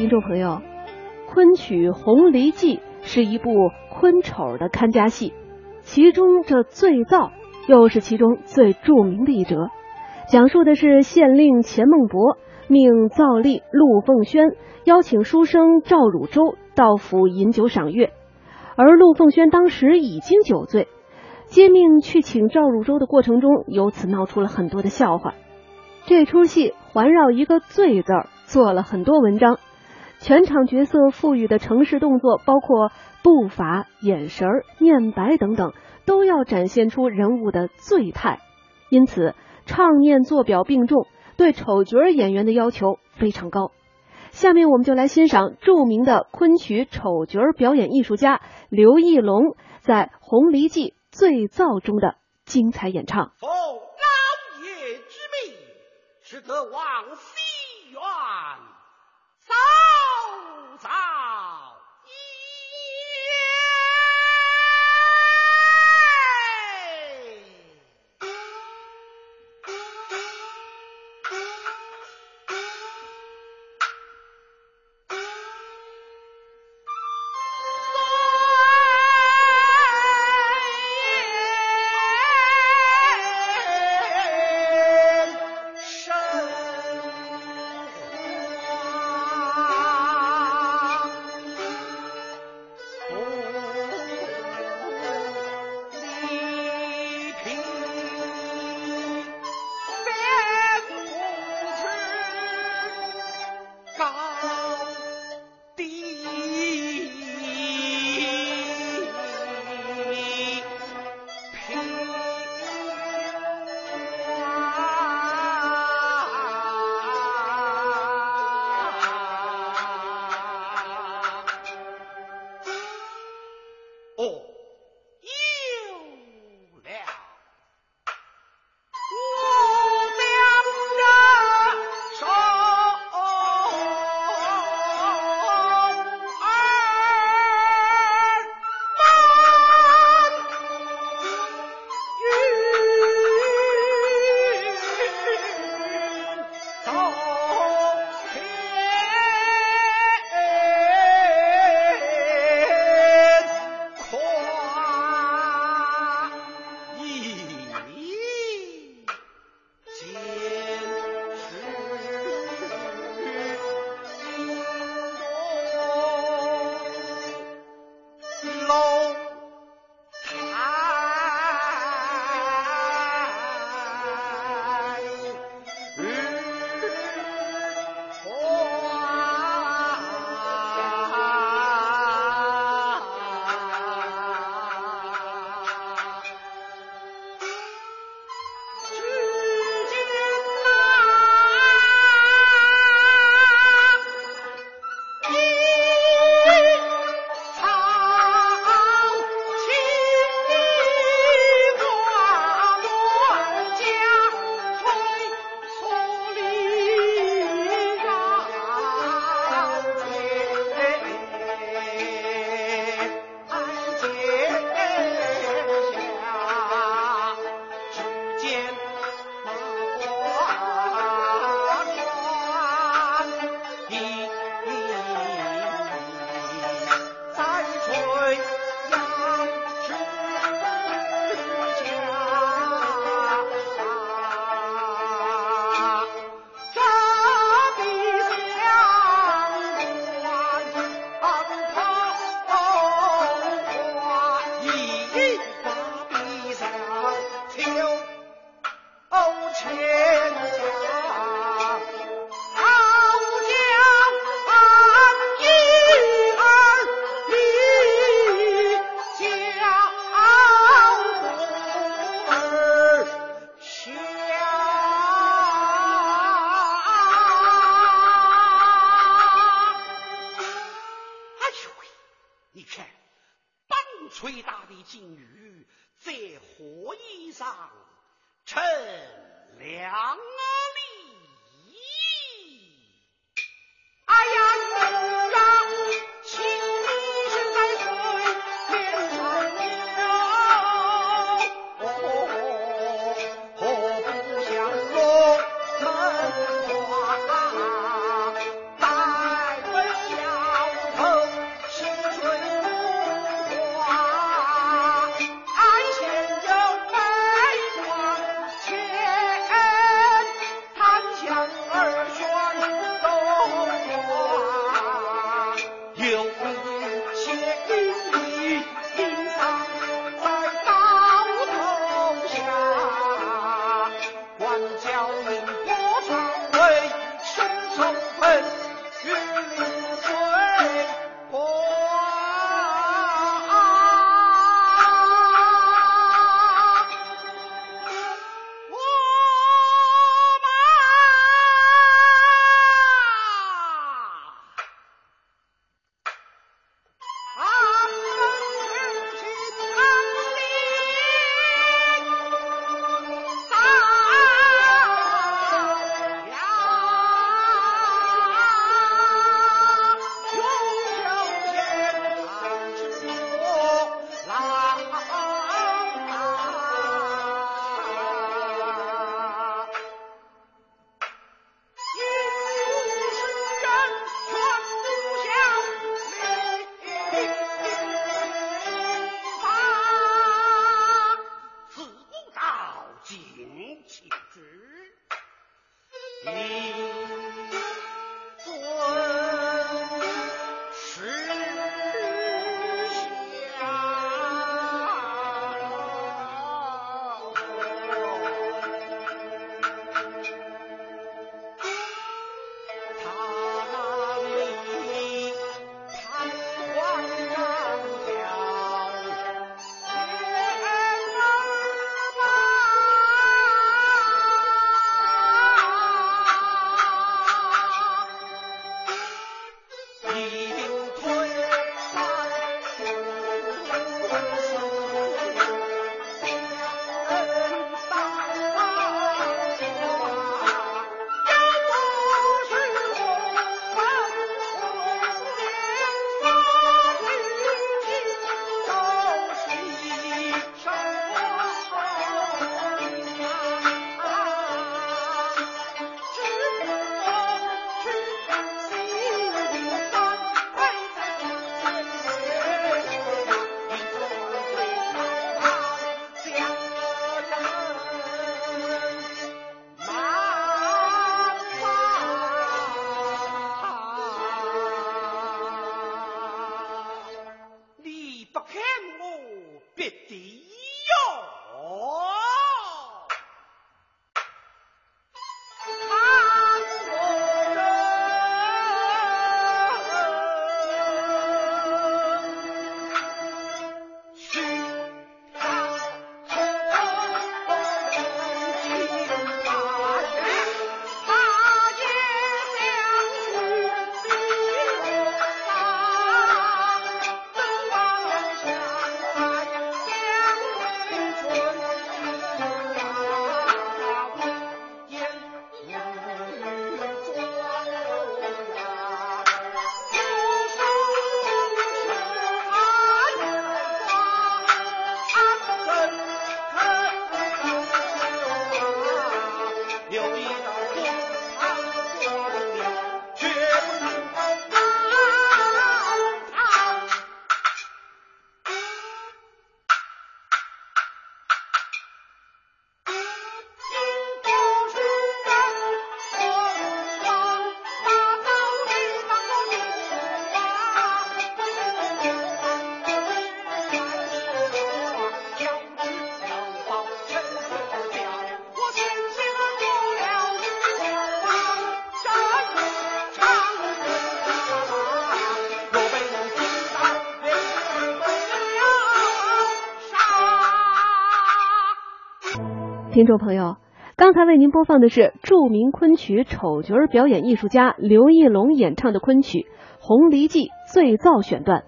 听众朋友，昆曲《红梨记》是一部昆丑的看家戏，其中这醉造又是其中最著名的一折，讲述的是县令钱孟博命造吏陆凤轩邀请书生赵汝州到府饮酒赏月，而陆凤轩当时已经酒醉，接命去请赵汝州的过程中，由此闹出了很多的笑话。这出戏环绕一个“醉”字儿做了很多文章。全场角色赋予的城市动作，包括步伐、眼神、念白等等，都要展现出人物的醉态。因此，唱念做表并重，对丑角演员的要求非常高。下面我们就来欣赏著名的昆曲丑角表演艺术家刘义隆在《红梨记·醉造》中的精彩演唱。奉老爷之命，使得王妃金鱼在火衣上乘凉啊！听众朋友，刚才为您播放的是著名昆曲丑角表演艺术家刘义龙演唱的昆曲《红梨记·醉造》选段。